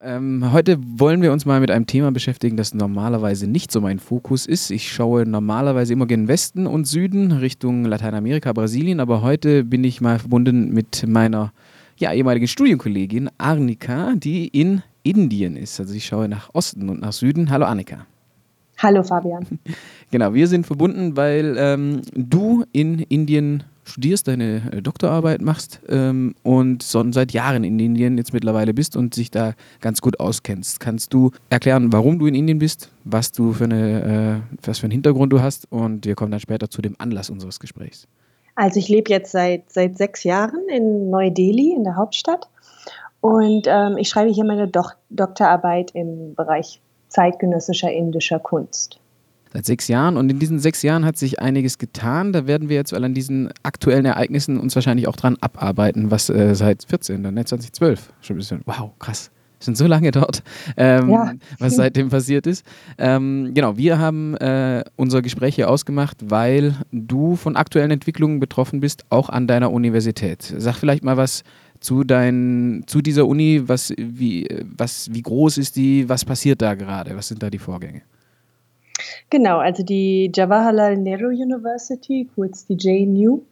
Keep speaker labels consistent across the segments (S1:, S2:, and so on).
S1: Ähm, heute wollen wir uns mal mit einem Thema beschäftigen, das normalerweise nicht so mein Fokus ist. Ich schaue normalerweise immer gen Westen und Süden Richtung Lateinamerika, Brasilien, aber heute bin ich mal verbunden mit meiner ja, ehemaligen Studienkollegin Arnika, die in Indien ist. Also ich schaue nach Osten und nach Süden. Hallo Annika.
S2: Hallo Fabian.
S1: Genau, wir sind verbunden, weil ähm, du in Indien studierst, deine äh, Doktorarbeit machst ähm, und schon seit Jahren in Indien jetzt mittlerweile bist und sich da ganz gut auskennst. Kannst du erklären, warum du in Indien bist, was du für eine, äh, was für einen Hintergrund du hast und wir kommen dann später zu dem Anlass unseres Gesprächs.
S2: Also ich lebe jetzt seit, seit sechs Jahren in Neu-Delhi, in der Hauptstadt. Und ähm, ich schreibe hier meine Do Doktorarbeit im Bereich zeitgenössischer indischer Kunst.
S1: Seit sechs Jahren. Und in diesen sechs Jahren hat sich einiges getan. Da werden wir jetzt an diesen aktuellen Ereignissen uns wahrscheinlich auch dran abarbeiten, was äh, seit 14, dann 2012 schon ein bisschen, wow, krass. Sind so lange dort, ähm, ja. was seitdem passiert ist. Ähm, genau, wir haben äh, unser Gespräch hier ausgemacht, weil du von aktuellen Entwicklungen betroffen bist, auch an deiner Universität. Sag vielleicht mal was zu, dein, zu dieser Uni, was, wie, was, wie groß ist die, was passiert da gerade, was sind da die Vorgänge?
S2: Genau, also die Jawaharlal Nehru University, kurz die JNU,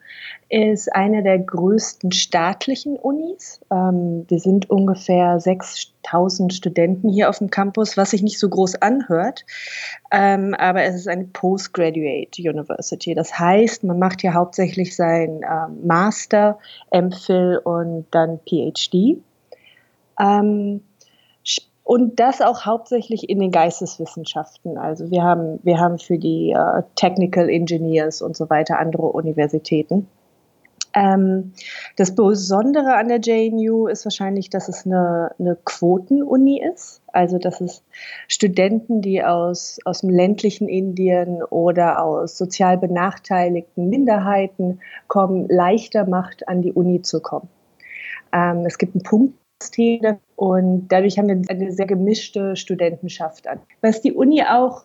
S2: ist eine der größten staatlichen Unis. Ähm, wir sind ungefähr 6000 Studenten hier auf dem Campus, was sich nicht so groß anhört. Ähm, aber es ist eine Postgraduate University. Das heißt, man macht hier hauptsächlich sein ähm, Master, MPhil und dann PhD. Ähm, und das auch hauptsächlich in den Geisteswissenschaften. Also wir haben, wir haben für die uh, Technical Engineers und so weiter andere Universitäten. Ähm, das Besondere an der JNU ist wahrscheinlich, dass es eine, eine Quotenuni ist. Also dass es Studenten, die aus, aus dem ländlichen Indien oder aus sozial benachteiligten Minderheiten kommen, leichter macht, an die Uni zu kommen. Ähm, es gibt einen Punkt und dadurch haben wir eine sehr gemischte Studentenschaft an. Was die Uni auch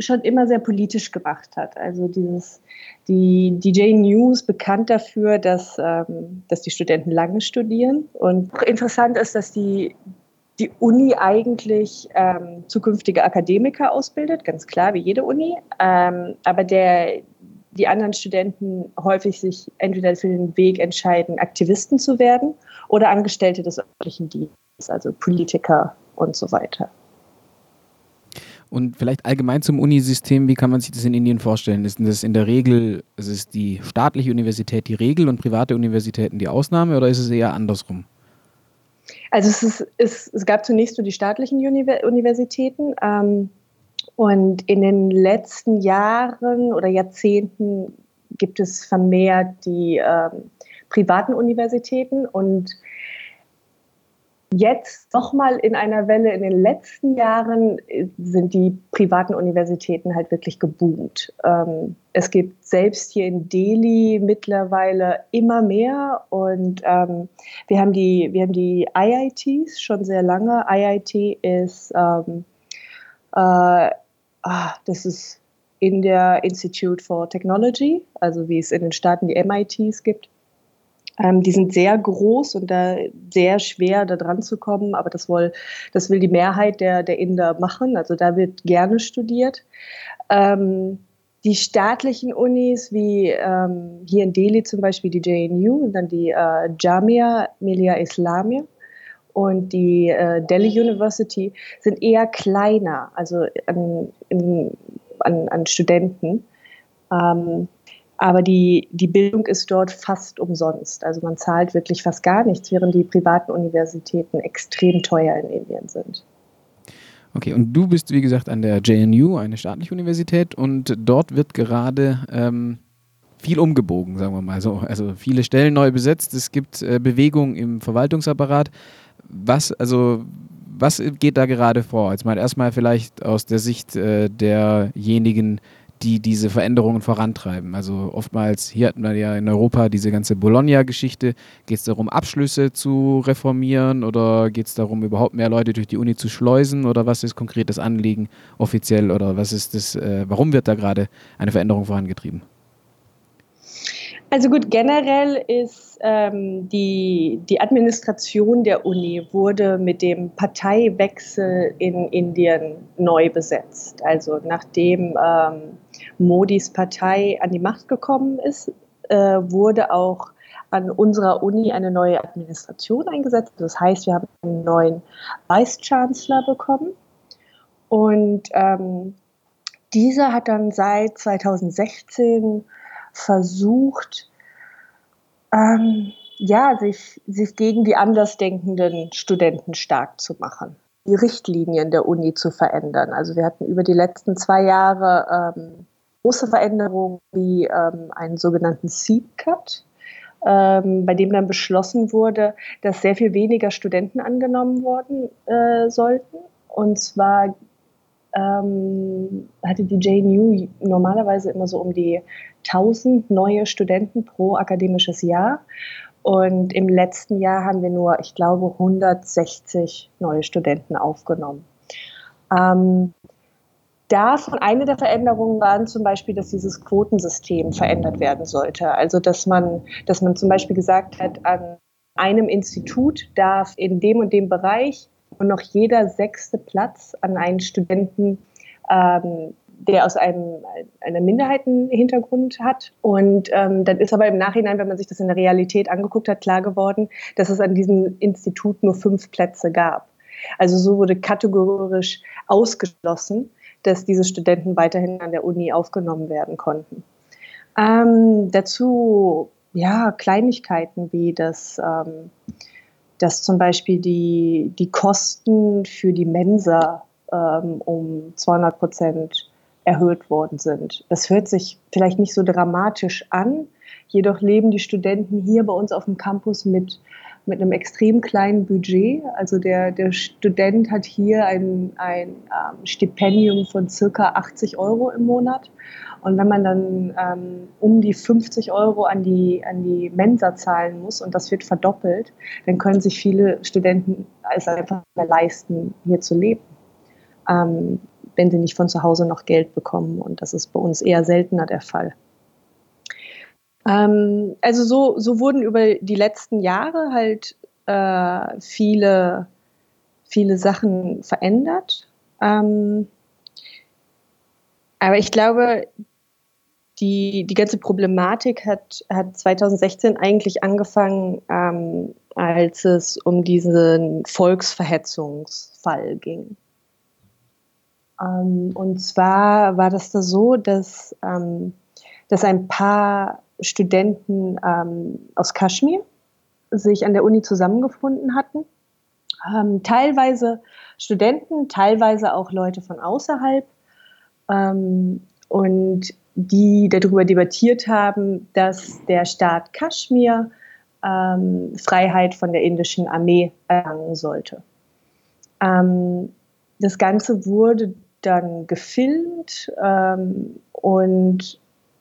S2: schon immer sehr politisch gemacht hat. Also dieses, die DJ News bekannt dafür, dass, ähm, dass die Studenten lange studieren. Und interessant ist, dass die, die Uni eigentlich ähm, zukünftige Akademiker ausbildet, ganz klar, wie jede Uni. Ähm, aber der, die anderen Studenten häufig sich entweder für den Weg entscheiden, Aktivisten zu werden oder Angestellte des öffentlichen Dienstes, also Politiker und so weiter.
S1: Und vielleicht allgemein zum Unisystem, wie kann man sich das in Indien vorstellen? Ist das in der Regel, ist es die staatliche Universität die Regel und private Universitäten die Ausnahme oder ist es eher andersrum?
S2: Also es, ist, es, es gab zunächst nur die staatlichen Universitäten. Ähm, und in den letzten Jahren oder Jahrzehnten gibt es vermehrt die ähm, privaten Universitäten und Jetzt nochmal in einer Welle in den letzten Jahren äh, sind die privaten Universitäten halt wirklich geboomt. Ähm, es gibt selbst hier in Delhi mittlerweile immer mehr und ähm, wir, haben die, wir haben die IITs schon sehr lange. IIT ist ähm, äh, ah, das ist in der Institute for Technology, also wie es in den Staaten die MITs gibt. Ähm, die sind sehr groß und da sehr schwer da dran zu kommen, aber das, will, das will die Mehrheit der, der Inder machen. Also da wird gerne studiert. Ähm, die staatlichen Unis, wie ähm, hier in Delhi zum Beispiel die JNU und dann die äh, Jamia Millia Islamia, und die äh, Delhi University sind eher kleiner, also an, in, an, an Studenten. Ähm, aber die, die Bildung ist dort fast umsonst. Also man zahlt wirklich fast gar nichts, während die privaten Universitäten extrem teuer in Indien sind.
S1: Okay, und du bist, wie gesagt, an der JNU, eine staatliche Universität, und dort wird gerade ähm, viel umgebogen, sagen wir mal so. Also viele Stellen neu besetzt, es gibt äh, Bewegung im Verwaltungsapparat. Was, also, was geht da gerade vor? Jetzt mal erstmal vielleicht aus der Sicht äh, derjenigen, die diese Veränderungen vorantreiben. Also oftmals, hier hatten wir ja in Europa diese ganze Bologna-Geschichte. Geht es darum, Abschlüsse zu reformieren oder geht es darum, überhaupt mehr Leute durch die Uni zu schleusen oder was ist konkret das Anliegen offiziell oder was ist das, äh, warum wird da gerade eine Veränderung vorangetrieben?
S2: Also gut, generell ist ähm, die, die Administration der Uni wurde mit dem Parteiwechsel in Indien neu besetzt. Also nachdem ähm, Modis Partei an die Macht gekommen ist, äh, wurde auch an unserer Uni eine neue Administration eingesetzt. Das heißt, wir haben einen neuen Vice-Chancellor bekommen. Und ähm, dieser hat dann seit 2016 versucht, ähm, ja, sich, sich gegen die andersdenkenden Studenten stark zu machen, die Richtlinien der Uni zu verändern. Also wir hatten über die letzten zwei Jahre ähm, große Veränderungen wie ähm, einen sogenannten Seat Cut, ähm, bei dem dann beschlossen wurde, dass sehr viel weniger Studenten angenommen worden äh, sollten. Und zwar ähm, hatte die JNU normalerweise immer so um die 1000 neue Studenten pro akademisches Jahr. Und im letzten Jahr haben wir nur, ich glaube, 160 neue Studenten aufgenommen. Ähm, davon eine der Veränderungen waren zum Beispiel, dass dieses Quotensystem verändert werden sollte. Also dass man, dass man zum Beispiel gesagt hat, an einem Institut darf in dem und dem Bereich und noch jeder sechste Platz an einen Studenten, ähm, der aus einem, einem Minderheitenhintergrund hat. Und ähm, dann ist aber im Nachhinein, wenn man sich das in der Realität angeguckt hat, klar geworden, dass es an diesem Institut nur fünf Plätze gab. Also so wurde kategorisch ausgeschlossen, dass diese Studenten weiterhin an der Uni aufgenommen werden konnten. Ähm, dazu ja Kleinigkeiten wie das ähm, dass zum Beispiel die, die Kosten für die Mensa ähm, um 200 Prozent erhöht worden sind. Das hört sich vielleicht nicht so dramatisch an, jedoch leben die Studenten hier bei uns auf dem Campus mit, mit einem extrem kleinen Budget. Also der, der Student hat hier ein, ein ähm, Stipendium von circa 80 Euro im Monat und wenn man dann ähm, um die 50 Euro an die, an die Mensa zahlen muss und das wird verdoppelt, dann können sich viele Studenten es einfach mehr leisten, hier zu leben, ähm, wenn sie nicht von zu Hause noch Geld bekommen. Und das ist bei uns eher seltener der Fall. Ähm, also so, so wurden über die letzten Jahre halt äh, viele, viele Sachen verändert. Ähm, aber ich glaube, die, die ganze Problematik hat, hat 2016 eigentlich angefangen, ähm, als es um diesen Volksverhetzungsfall ging. Ähm, und zwar war das da so, dass, ähm, dass ein paar Studenten ähm, aus Kaschmir sich an der Uni zusammengefunden hatten. Ähm, teilweise Studenten, teilweise auch Leute von außerhalb. Ähm, und die darüber debattiert haben, dass der Staat Kaschmir ähm, Freiheit von der indischen Armee erlangen sollte. Ähm, das Ganze wurde dann gefilmt ähm, und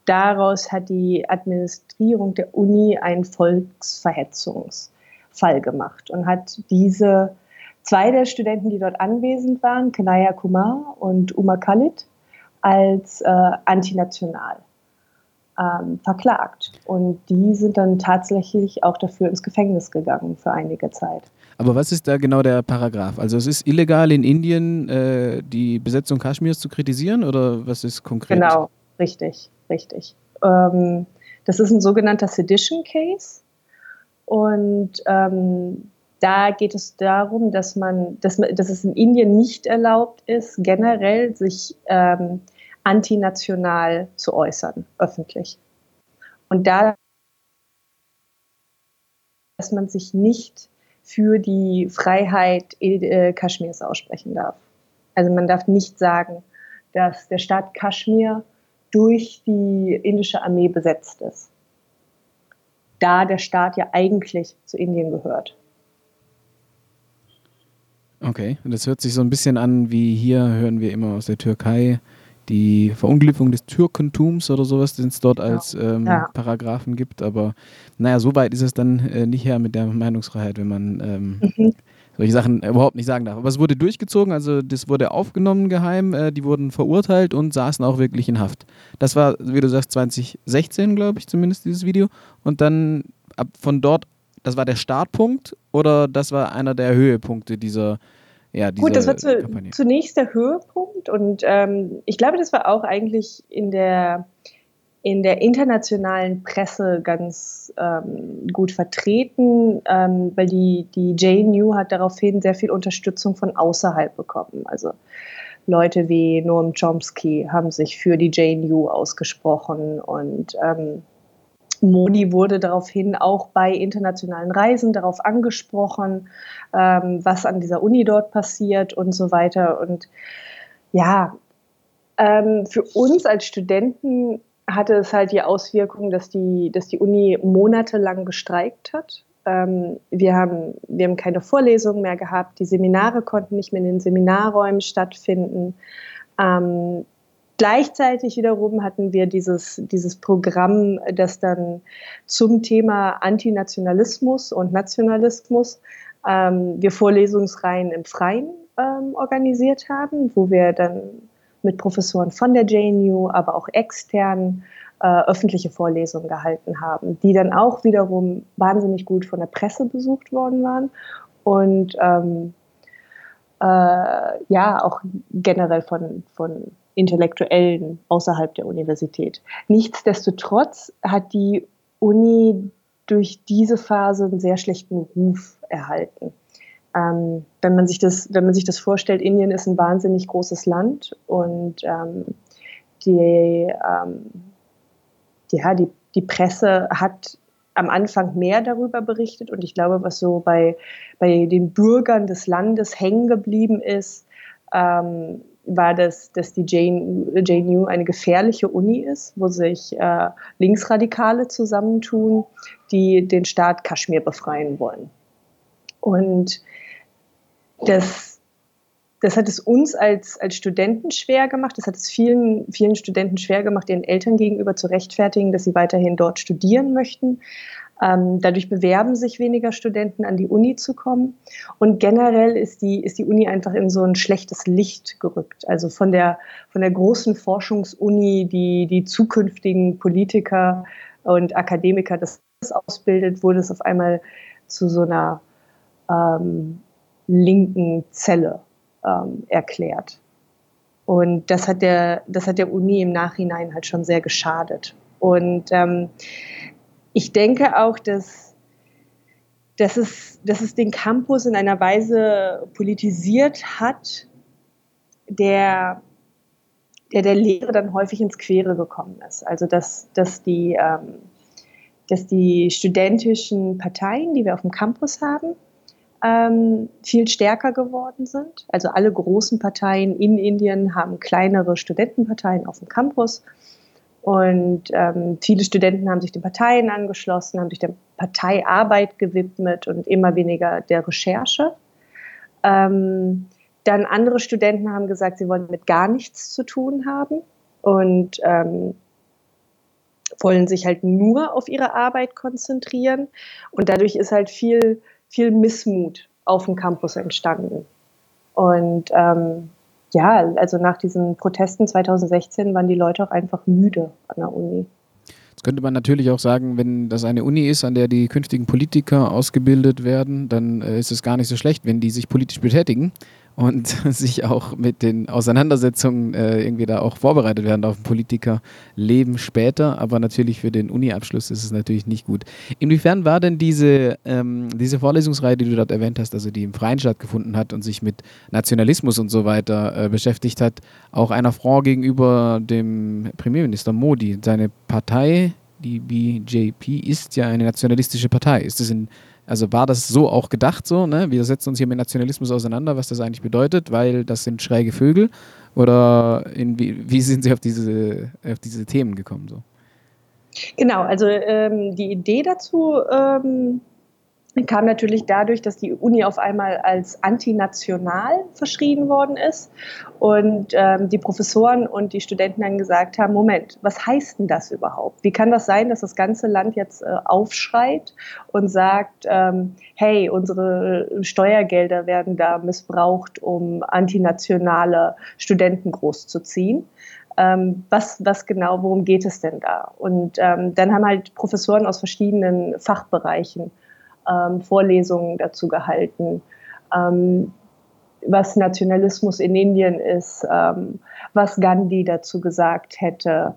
S2: daraus hat die Administrierung der Uni einen Volksverhetzungsfall gemacht und hat diese zwei der Studenten, die dort anwesend waren, Kanaya Kumar und Uma Khalid, als äh, antinational ähm, verklagt. Und die sind dann tatsächlich auch dafür ins Gefängnis gegangen für einige Zeit.
S1: Aber was ist da genau der Paragraph? Also es ist illegal in Indien äh, die Besetzung Kaschmirs zu kritisieren oder was ist konkret?
S2: Genau, richtig, richtig. Ähm, das ist ein sogenannter Sedition Case und ähm, da geht es darum, dass man, dass, dass es in Indien nicht erlaubt ist, generell sich ähm, antinational zu äußern, öffentlich. Und da, dass man sich nicht für die Freiheit äh, Kaschmirs aussprechen darf. Also man darf nicht sagen, dass der Staat Kaschmir durch die indische Armee besetzt ist, da der Staat ja eigentlich zu Indien gehört.
S1: Okay, das hört sich so ein bisschen an, wie hier hören wir immer aus der Türkei die Verunglimpfung des Türkentums oder sowas, den es dort genau. als ähm, ja. Paragraphen gibt. Aber naja, so weit ist es dann äh, nicht her mit der Meinungsfreiheit, wenn man ähm, mhm. Solche Sachen überhaupt nicht sagen darf. Aber es wurde durchgezogen, also das wurde aufgenommen geheim, äh, die wurden verurteilt und saßen auch wirklich in Haft. Das war, wie du sagst, 2016, glaube ich, zumindest dieses Video. Und dann ab von dort, das war der Startpunkt oder das war einer der Höhepunkte dieser ja,
S2: Gut, das war zu, zunächst der Höhepunkt und ähm, ich glaube, das war auch eigentlich in der in der internationalen Presse ganz ähm, gut vertreten, ähm, weil die, die JNU hat daraufhin sehr viel Unterstützung von außerhalb bekommen. Also Leute wie Noam Chomsky haben sich für die JNU ausgesprochen und ähm, Modi wurde daraufhin auch bei internationalen Reisen darauf angesprochen, ähm, was an dieser Uni dort passiert und so weiter. Und ja, ähm, für uns als Studenten hatte es halt die Auswirkung, dass die, dass die Uni monatelang gestreikt hat. Ähm, wir, haben, wir haben keine Vorlesungen mehr gehabt, die Seminare konnten nicht mehr in den Seminarräumen stattfinden. Ähm, gleichzeitig wiederum hatten wir dieses, dieses Programm, das dann zum Thema Antinationalismus und Nationalismus ähm, wir Vorlesungsreihen im Freien ähm, organisiert haben, wo wir dann mit Professoren von der JNU, aber auch extern äh, öffentliche Vorlesungen gehalten haben, die dann auch wiederum wahnsinnig gut von der Presse besucht worden waren und ähm, äh, ja auch generell von, von Intellektuellen außerhalb der Universität. Nichtsdestotrotz hat die Uni durch diese Phase einen sehr schlechten Ruf erhalten. Ähm, wenn, man sich das, wenn man sich das vorstellt, Indien ist ein wahnsinnig großes Land und ähm, die, ähm, ja, die, die Presse hat am Anfang mehr darüber berichtet und ich glaube, was so bei, bei den Bürgern des Landes hängen geblieben ist, ähm, war, das, dass die JNU eine gefährliche Uni ist, wo sich äh, Linksradikale zusammentun, die den Staat Kaschmir befreien wollen. Und das, das hat es uns als, als Studenten schwer gemacht. Das hat es vielen, vielen Studenten schwer gemacht, ihren Eltern gegenüber zu rechtfertigen, dass sie weiterhin dort studieren möchten. Ähm, dadurch bewerben sich weniger Studenten, an die Uni zu kommen. Und generell ist die, ist die Uni einfach in so ein schlechtes Licht gerückt. Also von der, von der großen Forschungsuni, die die zukünftigen Politiker und Akademiker das ausbildet, wurde es auf einmal zu so einer ähm, linken Zelle ähm, erklärt. Und das hat, der, das hat der Uni im Nachhinein halt schon sehr geschadet. Und ähm, ich denke auch, dass, dass, es, dass es den Campus in einer Weise politisiert hat, der der der Lehre dann häufig ins Quere gekommen ist. Also dass, dass, die, ähm, dass die studentischen Parteien, die wir auf dem Campus haben, ähm, viel stärker geworden sind. Also alle großen Parteien in Indien haben kleinere Studentenparteien auf dem Campus. Und ähm, viele Studenten haben sich den Parteien angeschlossen, haben sich der Parteiarbeit gewidmet und immer weniger der Recherche. Ähm, dann andere Studenten haben gesagt, sie wollen mit gar nichts zu tun haben und ähm, wollen sich halt nur auf ihre Arbeit konzentrieren. Und dadurch ist halt viel viel Missmut auf dem Campus entstanden. Und ähm, ja, also nach diesen Protesten 2016 waren die Leute auch einfach müde an der Uni.
S1: Jetzt könnte man natürlich auch sagen, wenn das eine Uni ist, an der die künftigen Politiker ausgebildet werden, dann äh, ist es gar nicht so schlecht, wenn die sich politisch betätigen und sich auch mit den Auseinandersetzungen äh, irgendwie da auch vorbereitet werden auf Politikerleben später. Aber natürlich für den Uni-Abschluss ist es natürlich nicht gut. Inwiefern war denn diese, ähm, diese Vorlesungsreihe, die du dort erwähnt hast, also die im Freien stattgefunden hat und sich mit Nationalismus und so weiter äh, beschäftigt hat, auch einer Frau gegenüber dem Premierminister Modi? Seine Partei, die BJP, ist ja eine nationalistische Partei. Ist es in also war das so auch gedacht so, ne? Wir setzen uns hier mit Nationalismus auseinander, was das eigentlich bedeutet, weil das sind schräge Vögel. Oder in, wie, wie sind Sie auf diese, auf diese Themen gekommen so?
S2: Genau, also ähm, die Idee dazu ähm, kam natürlich dadurch, dass die Uni auf einmal als antinational verschrien worden ist und ähm, die Professoren und die Studenten dann gesagt haben, Moment, was heißt denn das überhaupt? Wie kann das sein, dass das ganze Land jetzt äh, aufschreit und sagt, ähm, hey, unsere Steuergelder werden da missbraucht, um antinationale Studenten großzuziehen? ähm, was, was genau, worum geht es denn da? Und ähm, dann haben halt Professoren aus verschiedenen Fachbereichen ähm, Vorlesungen dazu gehalten, ähm, was Nationalismus in Indien ist, ähm, was Gandhi dazu gesagt hätte,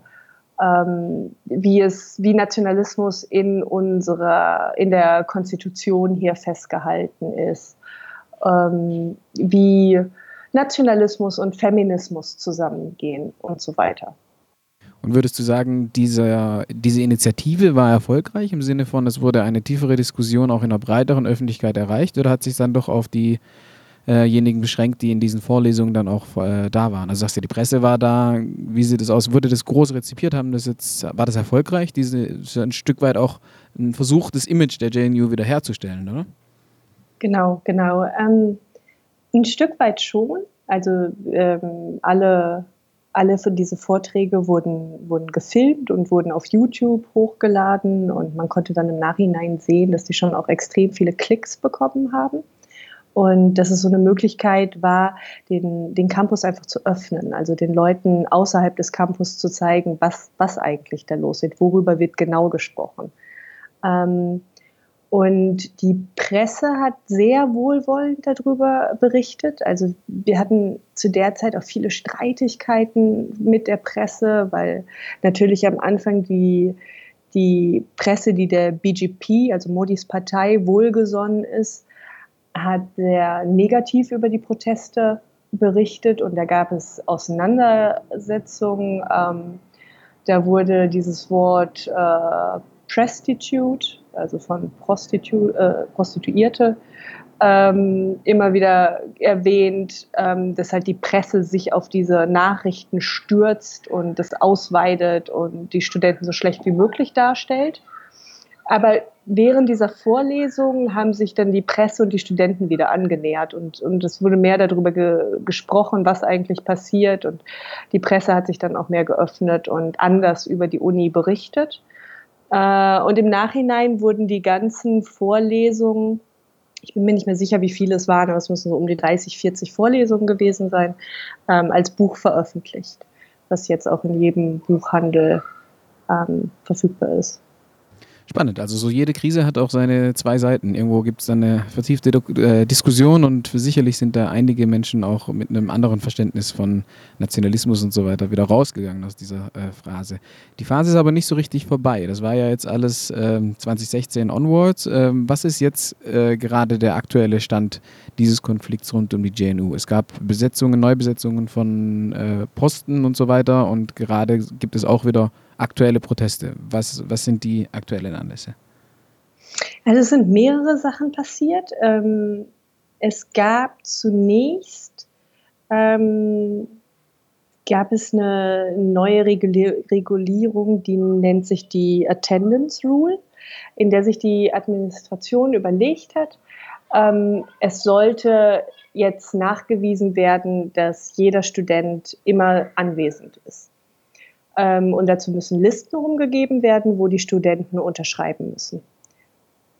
S2: ähm, wie es, wie Nationalismus in unserer, in der Konstitution hier festgehalten ist, wie Nationalismus und Feminismus zusammengehen und so weiter.
S1: Und würdest du sagen, diese, diese Initiative war erfolgreich im Sinne von, es wurde eine tiefere Diskussion auch in einer breiteren Öffentlichkeit erreicht oder hat sich dann doch auf diejenigen beschränkt, die in diesen Vorlesungen dann auch äh, da waren? Also sagst du, die Presse war da, wie sieht das aus? Wurde das groß rezipiert? Haben das jetzt, war das erfolgreich? Diese ein Stück weit auch ein Versuch, das Image der JNU wiederherzustellen, oder?
S2: Genau, genau. Ähm, ein Stück weit schon. Also ähm, alle, alle für diese Vorträge wurden, wurden gefilmt und wurden auf YouTube hochgeladen und man konnte dann im Nachhinein sehen, dass die schon auch extrem viele Klicks bekommen haben. Und dass es so eine Möglichkeit war, den, den Campus einfach zu öffnen, also den Leuten außerhalb des Campus zu zeigen, was, was eigentlich da los ist, worüber wird genau gesprochen. Ähm, und die Presse hat sehr wohlwollend darüber berichtet. Also wir hatten zu der Zeit auch viele Streitigkeiten mit der Presse, weil natürlich am Anfang die, die Presse, die der BGP, also Modis Partei, wohlgesonnen ist, hat sehr negativ über die Proteste berichtet und da gab es Auseinandersetzungen. Ähm, da wurde dieses Wort äh, Prostitute also von Prostitu äh, Prostituierte, ähm, immer wieder erwähnt, ähm, dass halt die Presse sich auf diese Nachrichten stürzt und das ausweitet und die Studenten so schlecht wie möglich darstellt. Aber während dieser Vorlesung haben sich dann die Presse und die Studenten wieder angenähert und, und es wurde mehr darüber ge gesprochen, was eigentlich passiert und die Presse hat sich dann auch mehr geöffnet und anders über die Uni berichtet. Äh, und im Nachhinein wurden die ganzen Vorlesungen, ich bin mir nicht mehr sicher, wie viele es waren, aber es müssen so um die 30, 40 Vorlesungen gewesen sein, ähm, als Buch veröffentlicht, was jetzt auch in jedem Buchhandel ähm, verfügbar ist.
S1: Spannend. Also so jede Krise hat auch seine zwei Seiten. Irgendwo gibt es dann eine vertiefte äh, Diskussion und sicherlich sind da einige Menschen auch mit einem anderen Verständnis von Nationalismus und so weiter wieder rausgegangen aus dieser äh, Phrase. Die Phase ist aber nicht so richtig vorbei. Das war ja jetzt alles äh, 2016 onwards. Ähm, was ist jetzt äh, gerade der aktuelle Stand dieses Konflikts rund um die JNU? Es gab Besetzungen, Neubesetzungen von äh, Posten und so weiter und gerade gibt es auch wieder aktuelle Proteste? Was, was sind die aktuellen Anlässe?
S2: Also es sind mehrere Sachen passiert. Ähm, es gab zunächst ähm, gab es eine neue Regulierung, die nennt sich die Attendance Rule, in der sich die Administration überlegt hat, ähm, es sollte jetzt nachgewiesen werden, dass jeder Student immer anwesend ist. Ähm, und dazu müssen Listen rumgegeben werden, wo die Studenten unterschreiben müssen.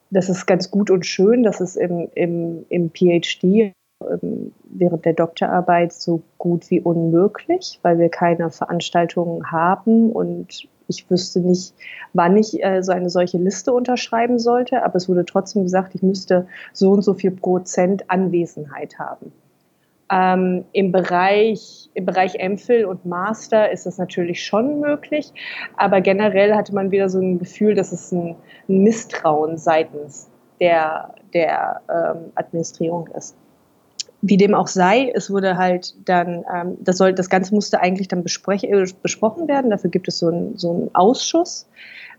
S2: Das ist ganz gut und schön, das ist im, im, im PhD ähm, während der Doktorarbeit so gut wie unmöglich, weil wir keine Veranstaltungen haben und ich wüsste nicht, wann ich äh, so eine solche Liste unterschreiben sollte, aber es wurde trotzdem gesagt, ich müsste so und so viel Prozent Anwesenheit haben. Ähm, Im Bereich, im Bereich MPhil und Master ist das natürlich schon möglich, aber generell hatte man wieder so ein Gefühl, dass es ein, ein Misstrauen seitens der, der ähm, Administrierung ist. Wie dem auch sei, es wurde halt dann, ähm, das, soll, das Ganze musste eigentlich dann äh, besprochen werden. Dafür gibt es so, ein, so einen Ausschuss,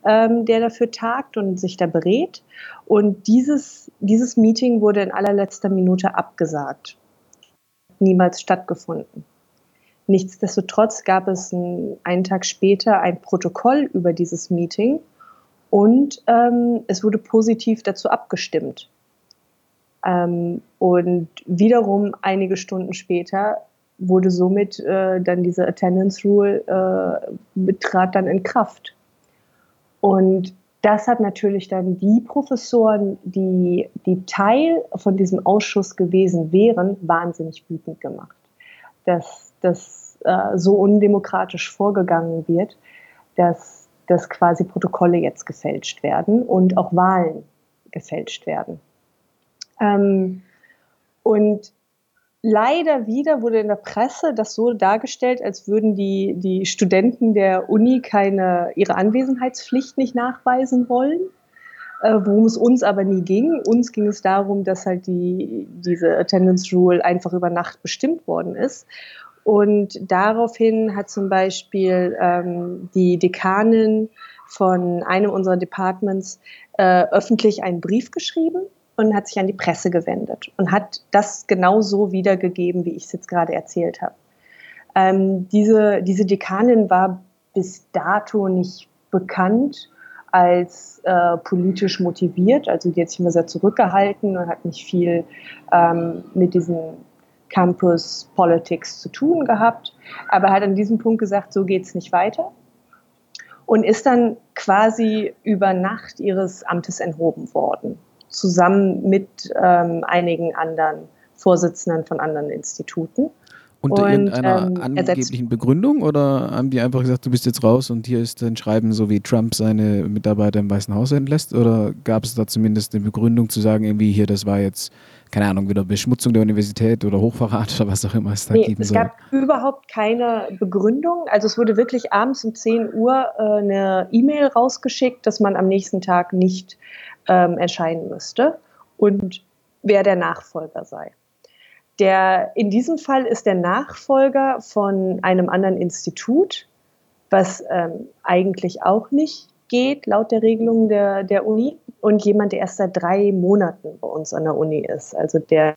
S2: ähm, der dafür tagt und sich da berät. Und dieses, dieses Meeting wurde in allerletzter Minute abgesagt niemals stattgefunden. Nichtsdestotrotz gab es ein, einen Tag später ein Protokoll über dieses Meeting und ähm, es wurde positiv dazu abgestimmt. Ähm, und wiederum einige Stunden später wurde somit äh, dann diese Attendance Rule äh, betrat dann in Kraft. Und das hat natürlich dann die Professoren, die, die Teil von diesem Ausschuss gewesen wären, wahnsinnig wütend gemacht. Das, das äh, so undemokratisch vorgegangen wird, dass, dass quasi Protokolle jetzt gefälscht werden und auch Wahlen gefälscht werden. Ähm, und leider wieder wurde in der Presse das so dargestellt, als würden die, die Studenten der Uni keine, ihre Anwesenheitspflicht nicht nachweisen wollen. Äh, worum es uns aber nie ging. Uns ging es darum, dass halt die, diese Attendance Rule einfach über Nacht bestimmt worden ist. Und daraufhin hat zum Beispiel ähm, die Dekanin von einem unserer Departments äh, öffentlich einen Brief geschrieben und hat sich an die Presse gewendet und hat das genauso wiedergegeben, wie ich es jetzt gerade erzählt habe. Ähm, diese, diese Dekanin war bis dato nicht bekannt als äh, politisch motiviert. Also die hat sich immer sehr zurückgehalten und hat nicht viel ähm, mit diesen Campus Politics zu tun gehabt, aber hat an diesem Punkt gesagt, so geht es nicht weiter und ist dann quasi über Nacht ihres Amtes enthoben worden zusammen mit ähm, einigen anderen Vorsitzenden von anderen Instituten.
S1: Unter und, irgendeiner ähm, angeblichen Begründung oder haben die einfach gesagt, du bist jetzt raus und hier ist ein Schreiben, so wie Trump seine Mitarbeiter im Weißen Haus entlässt? Oder gab es da zumindest eine Begründung zu sagen, irgendwie hier, das war jetzt, keine Ahnung, wieder Beschmutzung der Universität oder Hochverrat oder was auch immer es da nee, geben
S2: soll? Es gab überhaupt keine Begründung. Also es wurde wirklich abends um 10 Uhr äh, eine E-Mail rausgeschickt, dass man am nächsten Tag nicht ähm, erscheinen müsste und wer der Nachfolger sei. Der, in diesem Fall ist der Nachfolger von einem anderen Institut, was ähm, eigentlich auch nicht geht, laut der Regelung der, der Uni, und jemand, der erst seit drei Monaten bei uns an der Uni ist, also der,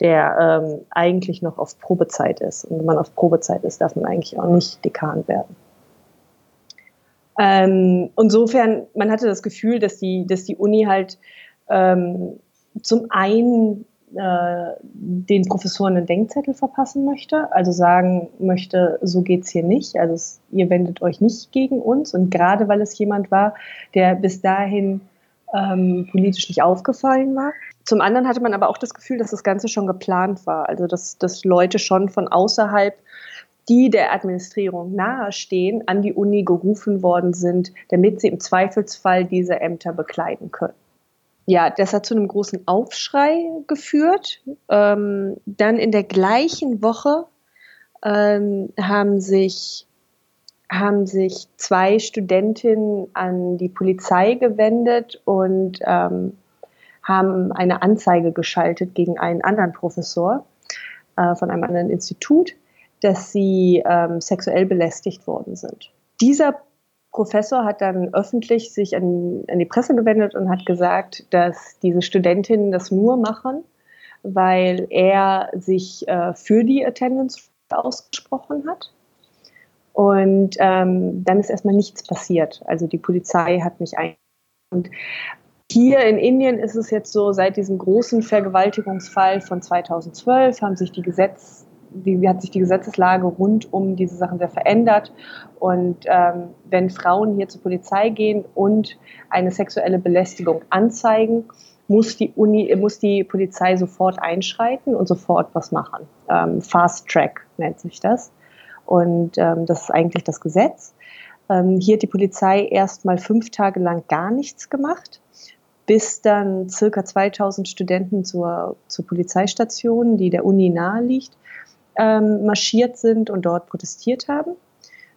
S2: der ähm, eigentlich noch auf Probezeit ist. Und wenn man auf Probezeit ist, darf man eigentlich auch nicht Dekan werden. Ähm, insofern, man hatte das Gefühl, dass die, dass die Uni halt ähm, zum einen äh, den Professoren einen Denkzettel verpassen möchte, also sagen möchte, so geht's hier nicht, also es, ihr wendet euch nicht gegen uns und gerade weil es jemand war, der bis dahin ähm, politisch nicht aufgefallen war. Zum anderen hatte man aber auch das Gefühl, dass das Ganze schon geplant war, also dass, dass Leute schon von außerhalb die der Administrierung nahestehen, an die Uni gerufen worden sind, damit sie im Zweifelsfall diese Ämter bekleiden können. Ja, das hat zu einem großen Aufschrei geführt. Ähm, dann in der gleichen Woche ähm, haben sich haben sich zwei Studentinnen an die Polizei gewendet und ähm, haben eine Anzeige geschaltet gegen einen anderen Professor äh, von einem anderen Institut dass sie ähm, sexuell belästigt worden sind. Dieser Professor hat dann öffentlich sich an, an, die Presse gewendet und hat gesagt, dass diese Studentinnen das nur machen, weil er sich äh, für die Attendance ausgesprochen hat. Und ähm, dann ist erstmal nichts passiert. Also die Polizei hat mich ein. Und hier in Indien ist es jetzt so, seit diesem großen Vergewaltigungsfall von 2012 haben sich die Gesetze wie hat sich die Gesetzeslage rund um diese Sachen sehr verändert. Und ähm, wenn Frauen hier zur Polizei gehen und eine sexuelle Belästigung anzeigen, muss die Uni, muss die Polizei sofort einschreiten und sofort was machen. Ähm, Fast Track nennt sich das. Und ähm, das ist eigentlich das Gesetz. Ähm, hier hat die Polizei erst mal fünf Tage lang gar nichts gemacht, bis dann circa 2000 Studenten zur, zur Polizeistation, die der Uni nahe liegt, ähm, marschiert sind und dort protestiert haben.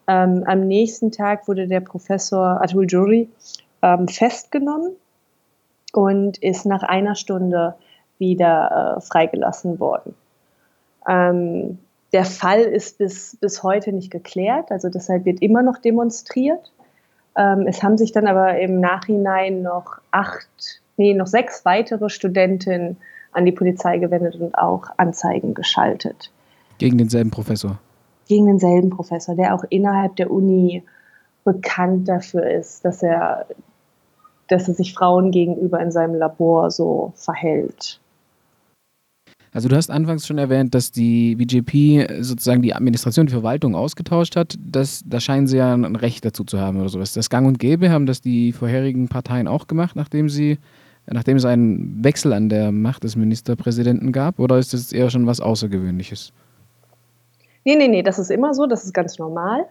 S2: Ähm, am nächsten Tag wurde der Professor Atul Juri ähm, festgenommen und ist nach einer Stunde wieder äh, freigelassen worden. Ähm, der Fall ist bis, bis heute nicht geklärt, also deshalb wird immer noch demonstriert. Ähm, es haben sich dann aber im Nachhinein noch acht, nee, noch sechs weitere Studentinnen an die Polizei gewendet und auch Anzeigen geschaltet.
S1: Gegen denselben Professor.
S2: Gegen denselben Professor, der auch innerhalb der Uni bekannt dafür ist, dass er, dass er sich Frauen gegenüber in seinem Labor so verhält.
S1: Also du hast anfangs schon erwähnt, dass die BJP sozusagen die Administration, die Verwaltung ausgetauscht hat. Das, da scheinen sie ja ein Recht dazu zu haben oder sowas. Das Gang und Gäbe haben das die vorherigen Parteien auch gemacht, nachdem sie, nachdem es einen Wechsel an der Macht des Ministerpräsidenten gab? Oder ist das eher schon was Außergewöhnliches?
S2: Nee, nee, nee, das ist immer so, das ist ganz normal.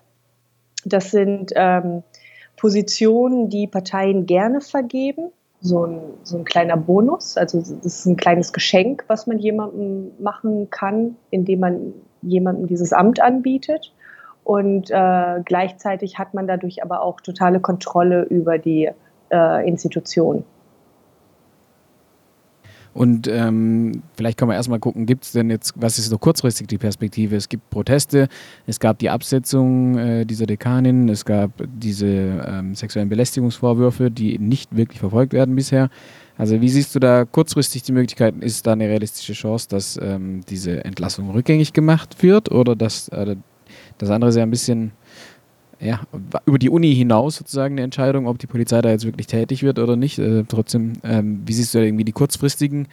S2: Das sind ähm, Positionen, die Parteien gerne vergeben. So ein, so ein kleiner Bonus, also das ist ein kleines Geschenk, was man jemandem machen kann, indem man jemandem dieses Amt anbietet. Und äh, gleichzeitig hat man dadurch aber auch totale Kontrolle über die äh, Institution.
S1: Und ähm, vielleicht können wir erstmal gucken, gibt es denn jetzt, was ist so kurzfristig die Perspektive? Es gibt Proteste, es gab die Absetzung äh, dieser Dekanin, es gab diese ähm, sexuellen Belästigungsvorwürfe, die nicht wirklich verfolgt werden bisher. Also wie siehst du da kurzfristig die Möglichkeiten? Ist da eine realistische Chance, dass ähm, diese Entlassung rückgängig gemacht wird oder dass äh, das andere ja ein bisschen ja, über die Uni hinaus sozusagen eine Entscheidung, ob die Polizei da jetzt wirklich tätig wird oder nicht. Äh, trotzdem, ähm, wie siehst du da irgendwie die kurzfristigen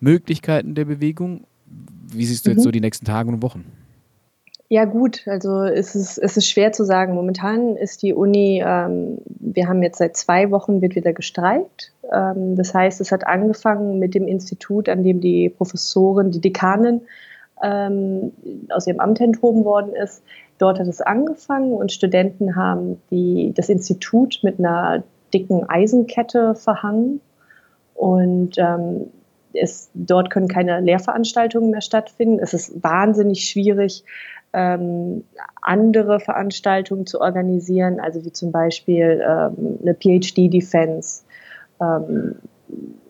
S1: Möglichkeiten der Bewegung? Wie siehst du mhm. jetzt so die nächsten Tage und Wochen?
S2: Ja gut, also es ist, es ist schwer zu sagen. Momentan ist die Uni, ähm, wir haben jetzt seit zwei Wochen, wird wieder gestreikt. Ähm, das heißt, es hat angefangen mit dem Institut, an dem die Professorin, die Dekanin ähm, aus ihrem Amt enthoben worden ist. Dort hat es angefangen und Studenten haben die, das Institut mit einer dicken Eisenkette verhangen. Und ähm, es, dort können keine Lehrveranstaltungen mehr stattfinden. Es ist wahnsinnig schwierig, ähm, andere Veranstaltungen zu organisieren, also wie zum Beispiel ähm, eine PhD-Defense ähm,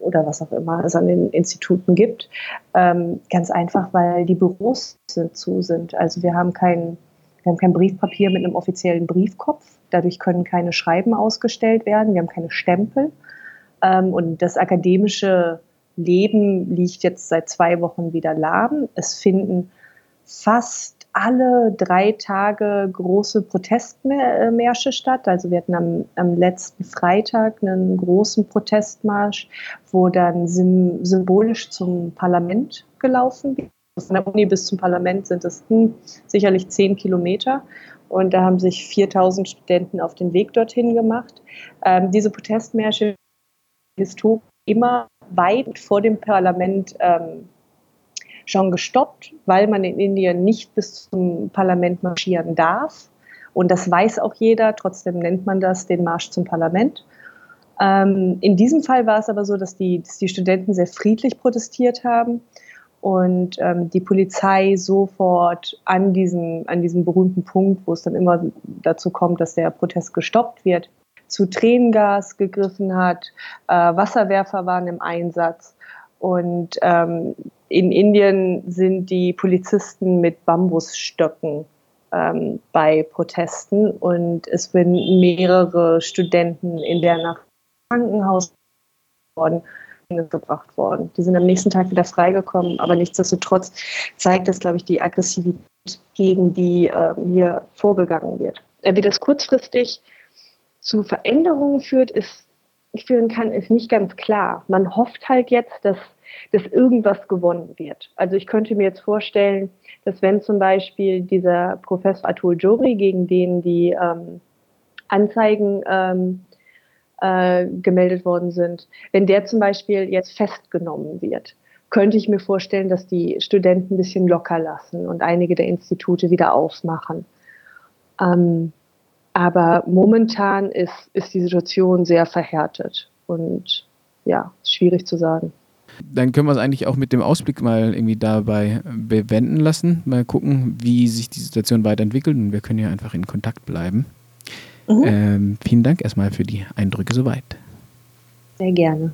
S2: oder was auch immer es an den Instituten gibt. Ähm, ganz einfach, weil die Büros zu sind. Also wir haben keinen wir haben kein Briefpapier mit einem offiziellen Briefkopf. Dadurch können keine Schreiben ausgestellt werden. Wir haben keine Stempel. Ähm, und das akademische Leben liegt jetzt seit zwei Wochen wieder lahm. Es finden fast alle drei Tage große Protestmärsche statt. Also wir hatten am, am letzten Freitag einen großen Protestmarsch, wo dann symbolisch zum Parlament gelaufen wird von der Uni bis zum Parlament sind es hm, sicherlich zehn Kilometer. Und da haben sich 4000 Studenten auf den Weg dorthin gemacht. Ähm, diese Protestmärsche historisch immer weit vor dem Parlament ähm, schon gestoppt, weil man in Indien nicht bis zum Parlament marschieren darf. Und das weiß auch jeder, trotzdem nennt man das den Marsch zum Parlament. Ähm, in diesem Fall war es aber so, dass die, dass die Studenten sehr friedlich protestiert haben und ähm, die Polizei sofort an diesem, an diesem berühmten Punkt, wo es dann immer dazu kommt, dass der Protest gestoppt wird, zu Tränengas gegriffen hat, äh, Wasserwerfer waren im Einsatz. Und ähm, in Indien sind die Polizisten mit Bambusstöcken ähm, bei Protesten. Und es sind mehrere Studenten in der Nacht Krankenhaus worden gebracht worden. Die sind am nächsten Tag wieder freigekommen, aber nichtsdestotrotz zeigt das, glaube ich, die Aggressivität, gegen die äh, hier vorgegangen wird. Äh, wie das kurzfristig zu Veränderungen führt, ist, führen kann, ist nicht ganz klar. Man hofft halt jetzt, dass, dass irgendwas gewonnen wird. Also ich könnte mir jetzt vorstellen, dass wenn zum Beispiel dieser Professor Atul Jori, gegen den die ähm, Anzeigen ähm, äh, gemeldet worden sind, wenn der zum Beispiel jetzt festgenommen wird, könnte ich mir vorstellen, dass die Studenten ein bisschen locker lassen und einige der Institute wieder aufmachen. Ähm, aber momentan ist, ist die Situation sehr verhärtet und ja, schwierig zu sagen.
S1: Dann können wir es eigentlich auch mit dem Ausblick mal irgendwie dabei bewenden lassen. Mal gucken, wie sich die Situation weiterentwickelt und wir können ja einfach in Kontakt bleiben. Mhm. Ähm, vielen Dank erstmal für die Eindrücke soweit.
S2: Sehr gerne.